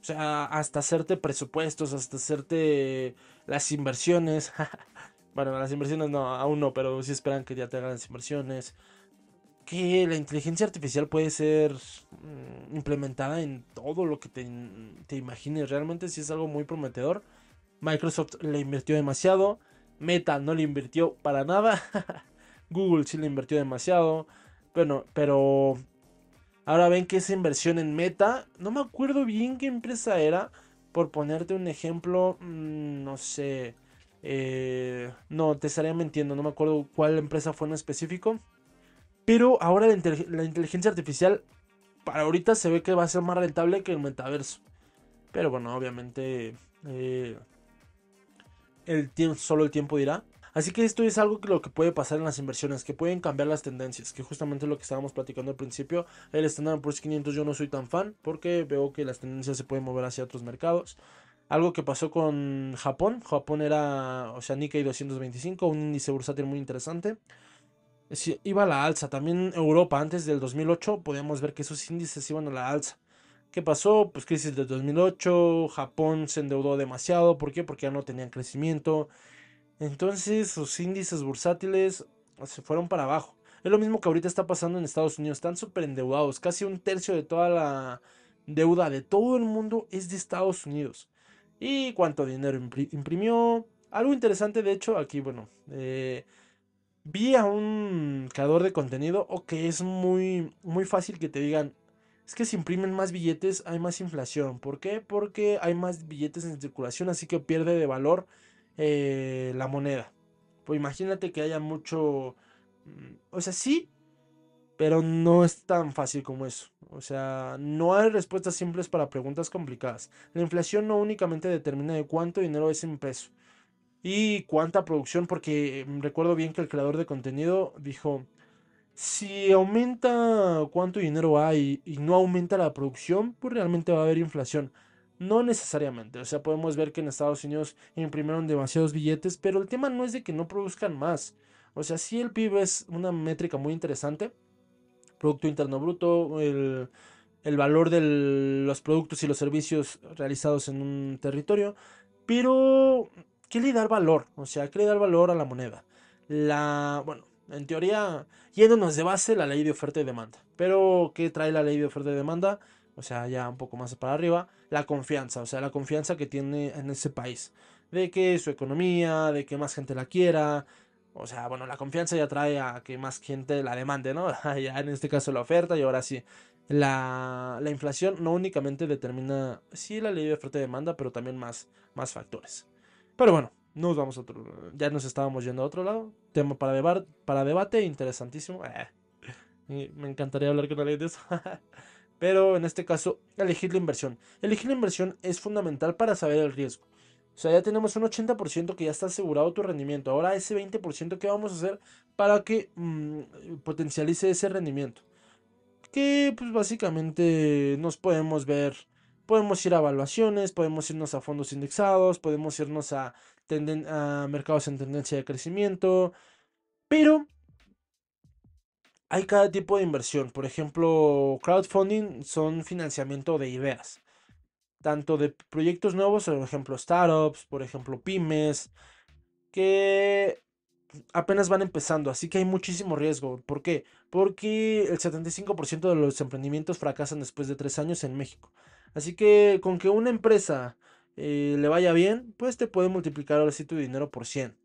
Speaker 1: O sea, hasta hacerte presupuestos, hasta hacerte las inversiones. <laughs> bueno, las inversiones no, aún no, pero sí esperan que ya te hagan las inversiones. Que la inteligencia artificial puede ser mm, implementada en todo lo que te, te imagines. Realmente sí es algo muy prometedor. Microsoft le invirtió demasiado. Meta no le invirtió para nada. <laughs> Google sí le invirtió demasiado. Bueno, pero ahora ven que esa inversión en Meta, no me acuerdo bien qué empresa era. Por ponerte un ejemplo, mm, no sé. Eh, no, te estaría mintiendo, no me acuerdo cuál empresa fue en específico. Pero ahora la, inteligencia artificial, para ahorita se ve que va a ser más rentable que el metaverso. Pero bueno, obviamente eh, el solo el tiempo dirá. Así que esto es algo que lo que puede pasar en las inversiones, que pueden cambiar las tendencias, que justamente lo que estábamos platicando al principio, el Standard Poor's 500 yo no soy tan fan porque veo que las tendencias se pueden mover hacia otros mercados. Algo que pasó con Japón. Japón era, o sea, Nikkei 225, un índice bursátil muy interesante. iba a la alza. También Europa, antes del 2008, podíamos ver que esos índices iban a la alza. ¿Qué pasó? Pues crisis del 2008, Japón se endeudó demasiado. ¿Por qué? Porque ya no tenían crecimiento. Entonces sus índices bursátiles se fueron para abajo. Es lo mismo que ahorita está pasando en Estados Unidos. Están súper endeudados. Casi un tercio de toda la deuda de todo el mundo es de Estados Unidos. ¿Y cuánto dinero imprimió? Algo interesante, de hecho, aquí, bueno, eh, vi a un creador de contenido o que es muy, muy fácil que te digan, es que si imprimen más billetes hay más inflación. ¿Por qué? Porque hay más billetes en circulación, así que pierde de valor eh, la moneda. Pues imagínate que haya mucho... Mm, o sea, sí, pero no es tan fácil como eso. O sea, no hay respuestas simples para preguntas complicadas. La inflación no únicamente determina de cuánto dinero es impreso y cuánta producción, porque mm, recuerdo bien que el creador de contenido dijo, si aumenta cuánto dinero hay y no aumenta la producción, pues realmente va a haber inflación. No necesariamente, o sea, podemos ver que en Estados Unidos imprimieron demasiados billetes, pero el tema no es de que no produzcan más. O sea, sí el PIB es una métrica muy interesante, Producto Interno Bruto, el, el valor de los productos y los servicios realizados en un territorio, pero ¿qué le da valor? O sea, ¿qué le da valor a la moneda? La, bueno, en teoría, yéndonos de base la ley de oferta y demanda. Pero, ¿qué trae la ley de oferta y demanda? O sea, ya un poco más para arriba, la confianza, o sea, la confianza que tiene en ese país. De que su economía, de que más gente la quiera, o sea, bueno, la confianza ya trae a que más gente la demande, ¿no? <laughs> ya en este caso la oferta y ahora sí. La, la, inflación no únicamente determina, sí, la ley de oferta y demanda, pero también más, más factores. Pero bueno, nos vamos a otro Ya nos estábamos yendo a otro lado. Tema para, para debate, interesantísimo. <laughs> Eh, me encantaría hablar con alguien de eso. <laughs> pero en este caso, elegir la inversión. Elegir la inversión es fundamental para saber el riesgo. O sea, ya tenemos un 80% que ya está asegurado tu rendimiento. Ahora ese 20% que vamos a hacer para que mm, potencialice ese rendimiento. Que pues básicamente nos podemos ver, podemos ir a evaluaciones, podemos irnos a fondos indexados, podemos irnos a, a mercados en tendencia de crecimiento. Pero hay cada tipo de inversión. Por ejemplo, crowdfunding son financiamiento de ideas tanto de proyectos nuevos, por ejemplo, startups, por ejemplo, pymes, que apenas van empezando, así que hay muchísimo riesgo. ¿Por qué? Porque el 75% de los emprendimientos fracasan después de tres años en México. Así que con que una empresa eh, le vaya bien, pues te puede multiplicar ahora sí tu dinero por 100.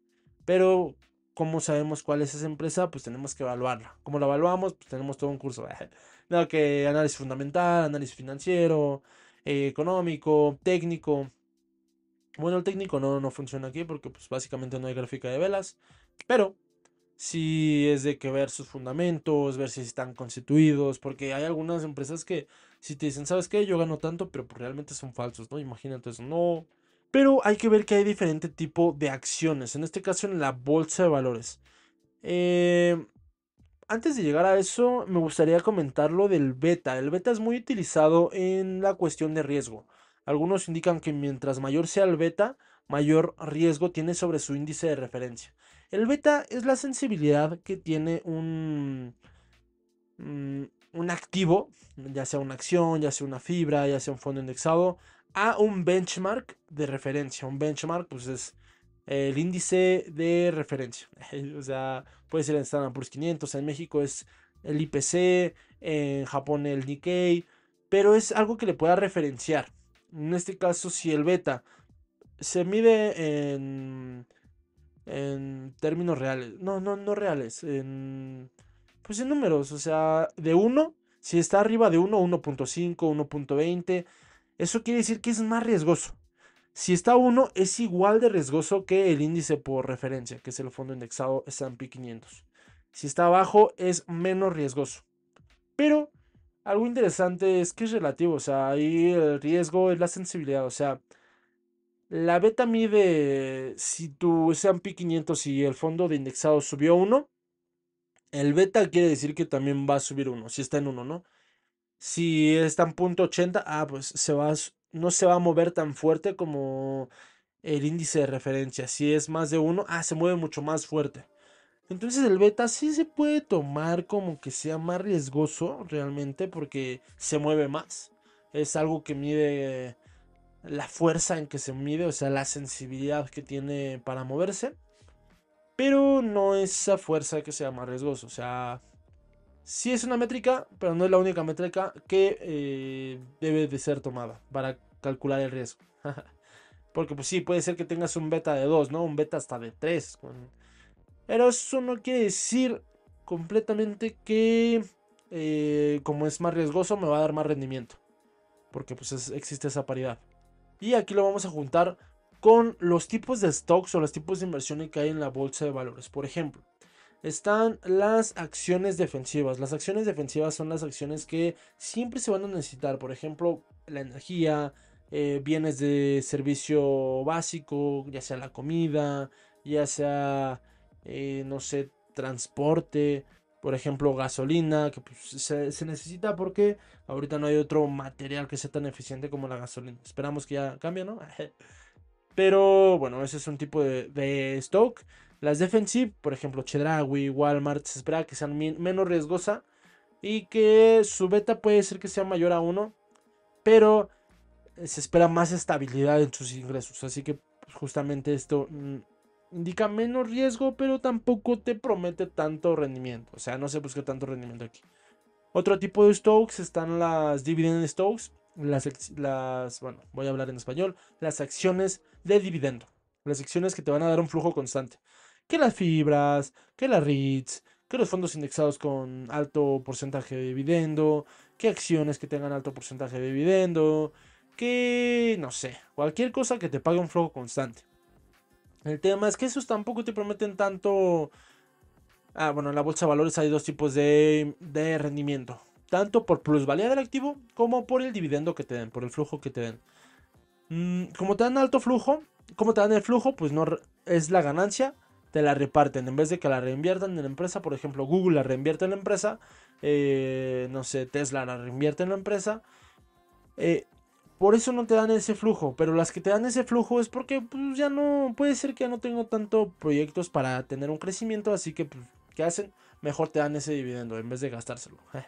Speaker 1: Pero, ¿cómo sabemos cuál es esa empresa? Pues tenemos que evaluarla. ¿Cómo la evaluamos? Pues tenemos todo un curso. <laughs> no, que análisis fundamental, análisis financiero, eh, económico, técnico. Bueno, el técnico no, no funciona aquí porque pues básicamente no hay gráfica de velas. Pero si es de que ver sus fundamentos, ver si están constituidos, porque hay algunas empresas que si te dicen, ¿sabes qué? Yo gano tanto, pero pues realmente son falsos, ¿no? Imagínate eso, no. Pero hay que ver que hay diferente tipo de acciones, en este caso en la bolsa de valores. Eh, antes de llegar a eso, me gustaría comentar lo del beta. El beta es muy utilizado en la cuestión de riesgo. Algunos indican que mientras mayor sea el beta, mayor riesgo tiene sobre su índice de referencia. El beta es la sensibilidad que tiene un, mm, un activo, ya sea una acción, ya sea una fibra, ya sea un fondo indexado, a un benchmark de referencia. Un benchmark pues es el índice de referencia. <laughs> o sea, puede ser en Standard Poor's 500, en México es el IPC, en Japón el Nikkei, pero es algo que le pueda referenciar. En este caso, si el beta se mide en, en términos reales, no, no, no reales, en, pues en números, o sea, de 1, si está arriba de 1, 1.5, 1.20, eso quiere decir que es más riesgoso. Si está 1, es igual de riesgoso que el índice por referencia, que es el fondo indexado S&P 500. Si está abajo, es menos riesgoso. Pero algo interesante es que es relativo, o sea, ahí el riesgo es la sensibilidad, o sea, la beta mide si tu S&P 500 y el fondo de indexado subió 1, el beta quiere decir que también va a subir 1, si está en 1, ¿no? Si está en punto .80, ah, pues se va, no se va a mover tan fuerte como el índice de referencia. Si es más de uno, ah, se mueve mucho más fuerte. Entonces el beta sí se puede tomar como que sea más riesgoso realmente porque se mueve más. Es algo que mide la fuerza en que se mide, o sea, la sensibilidad que tiene para moverse. Pero no esa fuerza que sea más riesgoso. O sea, sí es una métrica, pero no es la única métrica que eh, debe de ser tomada para calcular el riesgo. <laughs> Porque pues sí, puede ser que tengas un beta de 2, ¿no? Un beta hasta de 3. Pero eso no quiere decir completamente que eh, como es más riesgoso me va a dar más rendimiento. Porque pues existe esa paridad. Y aquí lo vamos a juntar con los tipos de stocks o los tipos de inversiones que hay en la bolsa de valores. Por ejemplo, están las acciones defensivas. Las acciones defensivas son las acciones que siempre se van a necesitar. Por ejemplo, la energía, eh, bienes de servicio básico, ya sea la comida, ya sea, eh, no sé, transporte, por ejemplo, gasolina, que pues, se, se, necesita porque ahorita no hay otro material que sea tan eficiente como la gasolina. Esperamos que ya cambie, ¿no? <laughs> Pero bueno, ese es un tipo de, stock. Las defensive, por ejemplo, Chedraui, Walmart, se espera que sean menos riesgosa y que su beta puede ser que sea mayor a 1, pero se espera más estabilidad en sus ingresos. Así que pues, justamente esto mm, indica menos riesgo, pero tampoco te promete tanto rendimiento. O sea, no se busca tanto rendimiento aquí. Otro tipo de stocks están las dividend stocks. Las, las, bueno, voy a hablar en español. Las acciones de dividendo. Las acciones que te van a dar un flujo constante. Que las fibras, que las REITs, que los fondos indexados con alto porcentaje de dividendo, que acciones que tengan alto porcentaje de dividendo, que no sé, cualquier cosa que te pague un flujo constante. El tema es que esos tampoco te prometen tanto. Ah, bueno, en la bolsa de valores hay dos tipos de, rendimiento. Tanto por plusvalía del activo como por el dividendo que te den, por el flujo que te den. Mm, como te dan alto flujo, como te dan el flujo, pues no es la ganancia, te la reparten. En vez de que la reinviertan en la empresa, por ejemplo, Google la reinvierte en la empresa, eh, no sé, Tesla la reinvierte en la empresa. Eh, por eso no te dan ese flujo, pero las que te dan ese flujo es porque pues, ya no, puede ser que ya no tengo tanto proyectos para tener un crecimiento, así que pues, ¿qué hacen? Mejor te dan ese dividendo en vez de gastárselo. <laughs>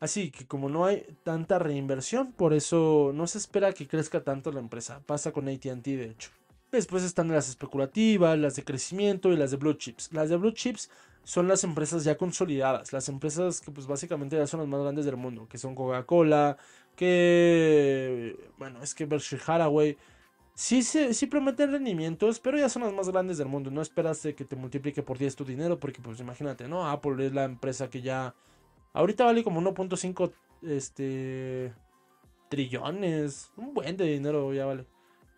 Speaker 1: Así que como no hay tanta reinversión, por eso no se espera que crezca tanto la empresa. Pasa con ATT de hecho. Después están las especulativas, las de crecimiento y las de blue chips. Las de blue chips son las empresas ya consolidadas, las empresas que pues básicamente ya son las más grandes del mundo, que son Coca-Cola, que bueno, es que Berkshire Hathaway sí, sí, sí prometen rendimientos, pero ya son las más grandes del mundo, no esperas que te multiplique por 10 tu dinero, porque pues imagínate, ¿no? Apple es la empresa que ya ahorita vale como 1.5 este trillones, un buen de dinero ya vale.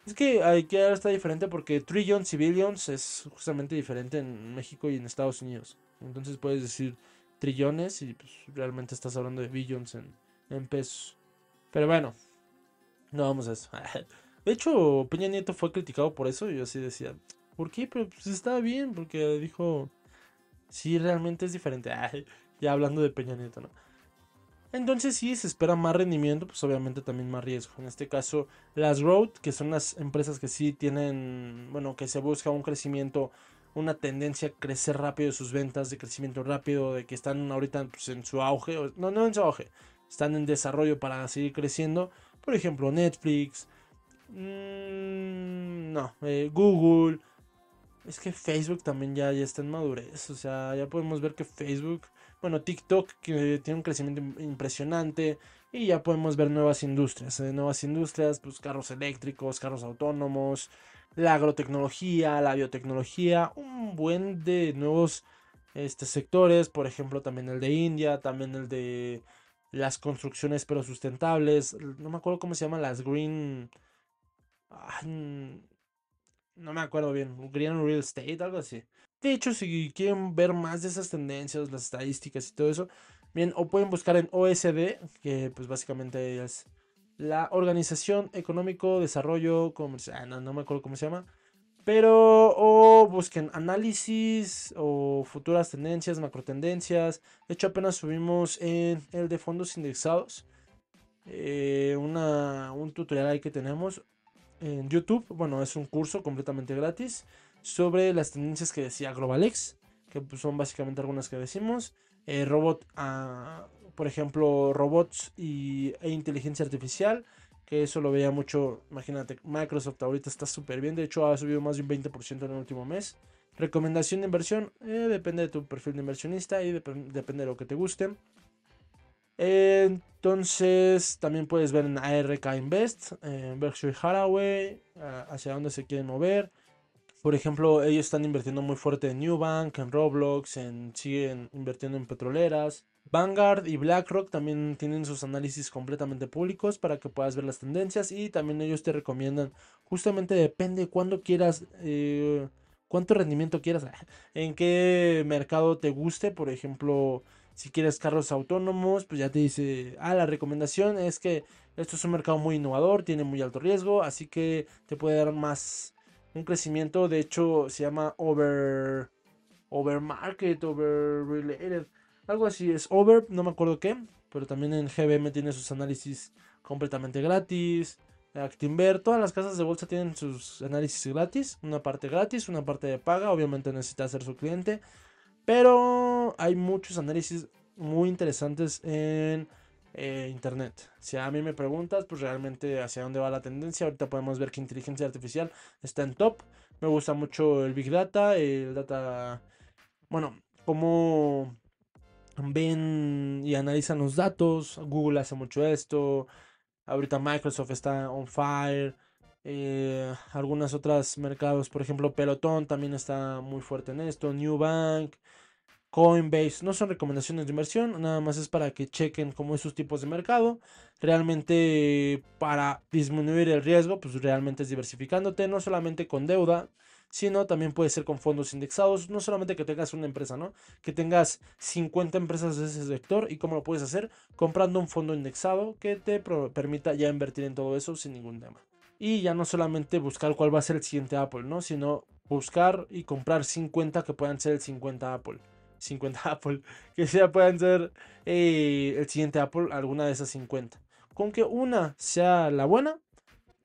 Speaker 1: Es que hay que está diferente porque trillions y billions es justamente diferente en México y en Estados Unidos. Entonces puedes decir trillones y pues, realmente estás hablando de billions en, pesos. Pero bueno, no vamos a eso. <laughs> De hecho, Peña Nieto fue criticado por eso y yo así decía, ¿por qué? Pero pues está bien, porque dijo, sí, realmente es diferente. <laughs> ya hablando de Peña Nieto, ¿no? Entonces si se espera más rendimiento, pues obviamente también más riesgo. En este caso, las growth, que son las empresas que sí tienen, bueno, que se busca un crecimiento, una tendencia a crecer rápido sus ventas, de crecimiento rápido, de que están ahorita pues, en su auge, no, no en su auge, están en desarrollo para seguir creciendo. Por ejemplo, Netflix, mmm, no, eh, Google. Es que Facebook también ya, ya está en madurez. O sea, ya podemos ver que Facebook bueno, TikTok que tiene un crecimiento impresionante y ya podemos ver nuevas industrias, ¿eh? nuevas industrias, pues carros eléctricos, carros autónomos, la agrotecnología, la biotecnología, un buen de nuevos este, sectores, por ejemplo también el de India, también el de las construcciones pero sustentables, no me acuerdo cómo se llaman las green... no me acuerdo bien, green real estate, algo así. De hecho, si quieren ver más de esas tendencias, las estadísticas y todo eso, bien, o pueden buscar en OSD, que pues básicamente es la Organización Económico Desarrollo Comercial, ah, no, no me acuerdo cómo se llama, pero o busquen análisis o futuras tendencias, macro tendencias. De hecho, apenas subimos en el de fondos indexados. eh, una, un tutorial ahí que tenemos en YouTube. Bueno, es un curso completamente gratis sobre las tendencias que decía Globalex, que pues, son básicamente algunas que decimos. Eh, robot, ah, por ejemplo, robots y, e inteligencia artificial, que eso lo veía mucho, imagínate, Microsoft ahorita está súper bien, de hecho ha subido más de un 20% en el último mes. Recomendación de inversión, eh, depende de tu perfil de inversionista y depende de lo que te guste. entonces, también puedes ver en ARK Invest, en Berkshire Hathaway, hacia dónde se quieren mover. Por ejemplo, ellos están invirtiendo muy fuerte en Newbank, en Roblox, en, siguen invirtiendo en petroleras. Vanguard y BlackRock también tienen sus análisis completamente públicos para que puedas ver las tendencias y también ellos te recomiendan, justamente depende cuándo quieras, eh, cuánto rendimiento quieras, <laughs> en qué mercado te guste, por ejemplo, si quieres carros autónomos, pues ya te dice, ah, la recomendación es que esto es un mercado muy innovador, tiene muy alto riesgo, así que te puede dar más un crecimiento, de hecho se llama over over market, over related, algo así es over, no me acuerdo qué, pero también en GBM tiene sus análisis completamente gratis. Actinver, todas las casas de bolsa tienen sus análisis gratis, una parte gratis, una parte de paga, obviamente necesita ser su cliente, pero hay muchos análisis muy interesantes en eh, internet. Si a mí me preguntas, pues realmente hacia dónde va la tendencia. Ahorita podemos ver que inteligencia artificial está en top. Me gusta mucho el Big Data, el Data... Bueno, cómo ven y analizan los datos. Google hace mucho esto. Ahorita Microsoft está on fire. Eh, algunas otras mercados, por ejemplo, Peloton también está muy fuerte en esto. New Bank. Coinbase no son recomendaciones de inversión, nada más es para que chequen cómo esos tipos de mercado. Realmente para disminuir el riesgo, pues realmente es diversificándote, no solamente con deuda, sino también puede ser con fondos indexados, no solamente que tengas una empresa, ¿no? Que tengas 50 empresas de ese sector y cómo lo puedes hacer comprando un fondo indexado que te permita ya invertir en todo eso sin ningún tema. Y ya no solamente buscar cuál va a ser el siguiente Apple, ¿no? Sino buscar y comprar 50 que puedan ser el 50 Apple. 50 <laughs> Apple, que sea puedan ser eh, el siguiente Apple, alguna de esas 50. Con que una sea la buena,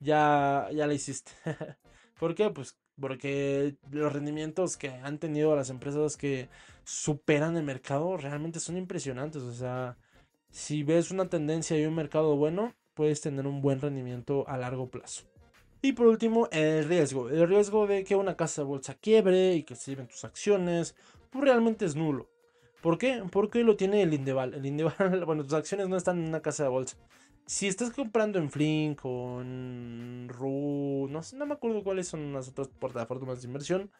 Speaker 1: ya, ya la hiciste. <laughs> ¿Por qué? Pues porque los rendimientos que han tenido las empresas que superan el mercado realmente son impresionantes. O sea, si ves una tendencia y un mercado bueno, puedes tener un buen rendimiento a largo plazo. Y por último, el riesgo. El riesgo de que una casa de bolsa quiebre y que se lleven tus acciones realmente es nulo. ¿Por qué? Porque lo tiene el Indeval. El Indeval, <laughs> bueno, tus acciones no están en una casa de bolsa. Si estás comprando en Flink o en Ru, no, no me acuerdo cuáles son las otras plataformas de inversión,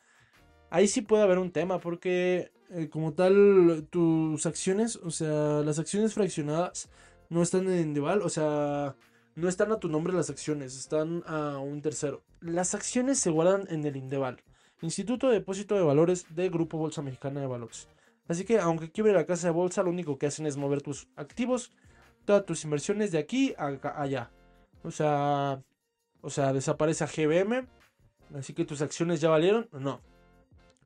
Speaker 1: ahí sí puede haber un tema porque eh, como tal tus acciones, o sea, las acciones fraccionadas no están en Indeval, o sea, no están a tu nombre las acciones, están a un tercero. Las acciones se guardan en el Indeval. Instituto de Depósito de Valores de Grupo Bolsa Mexicana de Valores. Así que aunque quiebre la casa de bolsa, lo único que hacen es mover tus activos, todas tus inversiones de aquí a allá. O sea, o sea, desaparece a GBM, así que tus acciones ya valieron. No,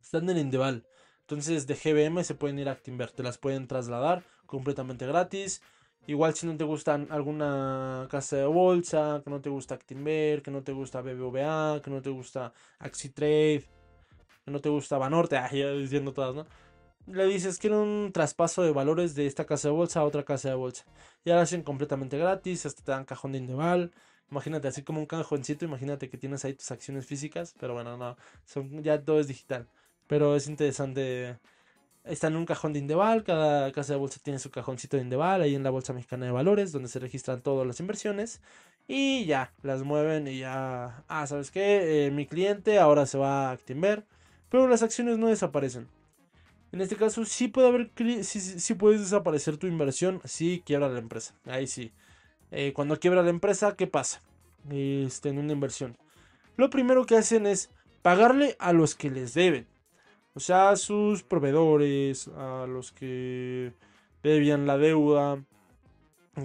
Speaker 1: están en Indeval. Entonces de GBM se pueden ir a Actinver, te las pueden trasladar completamente gratis. Igual si no te gustan alguna casa de bolsa, que no te gusta Actinver, que no te gusta BBVA, que no te gusta AxiTrade, no te gustaba Norte, <laughs> ah, diciendo todas, ¿no? Le dices, quiero un traspaso de valores de esta casa de bolsa a otra casa de bolsa. Ya lo hacen completamente gratis, hasta te dan cajón de Indeval. Imagínate, así como un cajoncito, imagínate que tienes ahí tus acciones físicas, pero bueno, no, son, ya todo es digital. Pero es interesante. Está en un cajón de Indeval, cada casa de bolsa tiene su cajoncito de Indeval, ahí en la Bolsa Mexicana de Valores, donde se registran todas las inversiones. Y ya, las mueven y ya. Ah, ¿sabes qué? Eh, mi cliente ahora se va a Actinver pero las acciones no desaparecen. En este caso sí puede haber, sí, puedes desaparecer tu inversión si quiebra la empresa. Ahí sí. Eh, cuando quiebra la empresa, ¿qué pasa? Este, en una inversión. Lo primero que hacen es pagarle a los que les deben. O sea, a sus proveedores, a los que debían la deuda.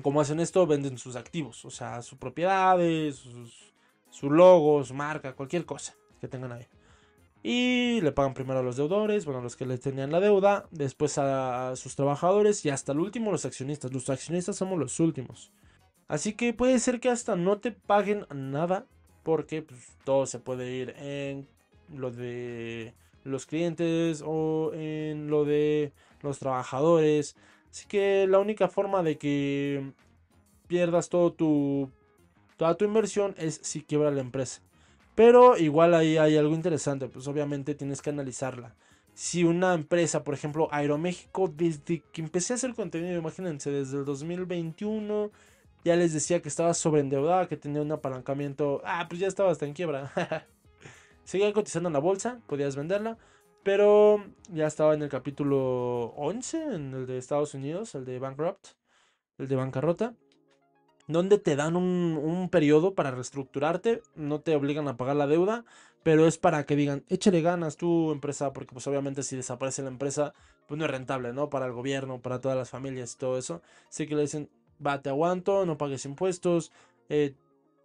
Speaker 1: ¿Cómo hacen esto? Venden sus activos. O sea, sus propiedades, sus, su logo, su marca, cualquier cosa que tengan ahí. Y le pagan primero a los deudores, bueno, a los que les tenían la deuda, después a sus trabajadores y hasta el último los accionistas. Los accionistas somos los últimos. Así que puede ser que hasta no te paguen nada porque pues, todo se puede ir en lo de los clientes o en lo de los trabajadores. Así que la única forma de que pierdas todo tu, toda tu inversión es si quiebra la empresa. Pero igual ahí hay algo interesante, pues obviamente tienes que analizarla. Si una empresa, por ejemplo, Aeroméxico, desde que empecé a hacer contenido, imagínense, desde el 2021, ya les decía que estaba sobreendeudada, que tenía un apalancamiento, ah, pues ya estaba hasta en quiebra. <laughs> Seguía cotizando en la bolsa, podías venderla, pero ya estaba en el capítulo 11, en el de Estados Unidos, el de Bankrupt, el de bancarrota, donde te dan un, un periodo para reestructurarte, no te obligan a pagar la deuda, pero es para que digan, échale ganas tu empresa, porque pues obviamente si desaparece la empresa, pues no es rentable, ¿no? Para el gobierno, para todas las familias y todo eso. Así que le dicen, va, te aguanto, no pagues impuestos, eh,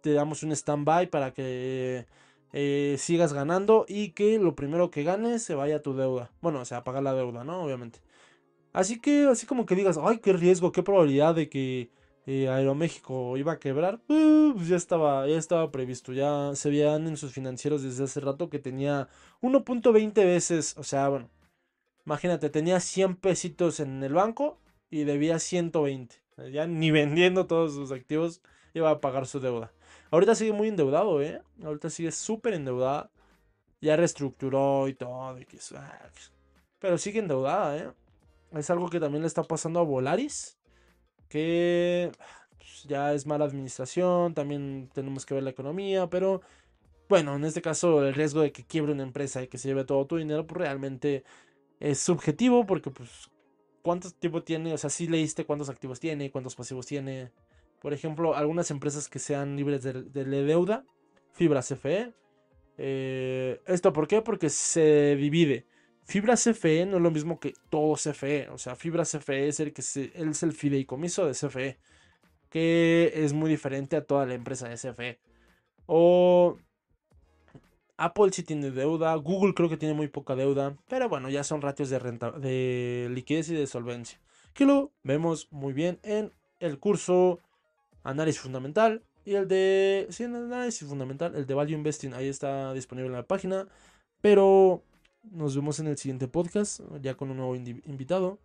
Speaker 1: te damos un stand-by para que eh, sigas ganando y que lo primero que ganes se vaya a tu deuda. Bueno, o sea, pagar la deuda, ¿no? Obviamente. Así que, así como que digas, ay, qué riesgo, qué probabilidad de que eh, Aeroméxico iba a quebrar, pues ya estaba, ya estaba previsto, ya se veían en sus financieros desde hace rato que tenía 1.20 veces, o sea, bueno, imagínate, tenía 100 pesitos en el banco y debía 120. Ya ni vendiendo todos sus activos iba a pagar su deuda. Ahorita sigue muy endeudado, ¿eh? Ahorita sigue súper endeudada. Ya reestructuró y todo. Ah, pero sigue endeudada, ¿eh? Es algo que también le está pasando a Volaris. Que pues, ya es mala administración. También tenemos que ver la economía. Pero bueno, en este caso el riesgo de que quiebre una empresa y que se lleve todo tu dinero, pues realmente es subjetivo. Porque pues cuántos activos tiene, o sea, si leíste cuántos activos tiene, cuántos pasivos tiene. Por ejemplo, algunas empresas que sean libres de, deuda, Fibra CFE. Eh, ¿Esto por qué? Porque se divide. Fibra CFE no es lo mismo que todo CFE. O sea, Fibra CFE es el que es el fideicomiso de CFE. Que es muy diferente a toda la empresa de CFE. O Apple sí tiene deuda, Google creo que tiene muy poca deuda, pero bueno, ya son ratios de, renta, de liquidez y de solvencia, que lo vemos muy bien en el curso Análisis Fundamental y el de, sí, Análisis Fundamental, el de Value Investing, ahí está disponible en la página, pero nos vemos en el siguiente podcast, ya con un nuevo invitado.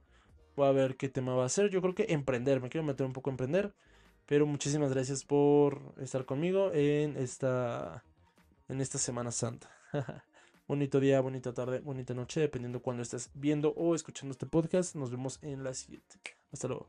Speaker 1: Voy a ver qué tema va a ser. Yo creo que emprender, me quiero meter un poco a emprender. Pero muchísimas gracias por estar conmigo en esta en esta Semana Santa. <laughs> Bonito día, bonita tarde, bonita noche, dependiendo cuando estés viendo o escuchando este podcast. Nos vemos en la siguiente. Hasta luego.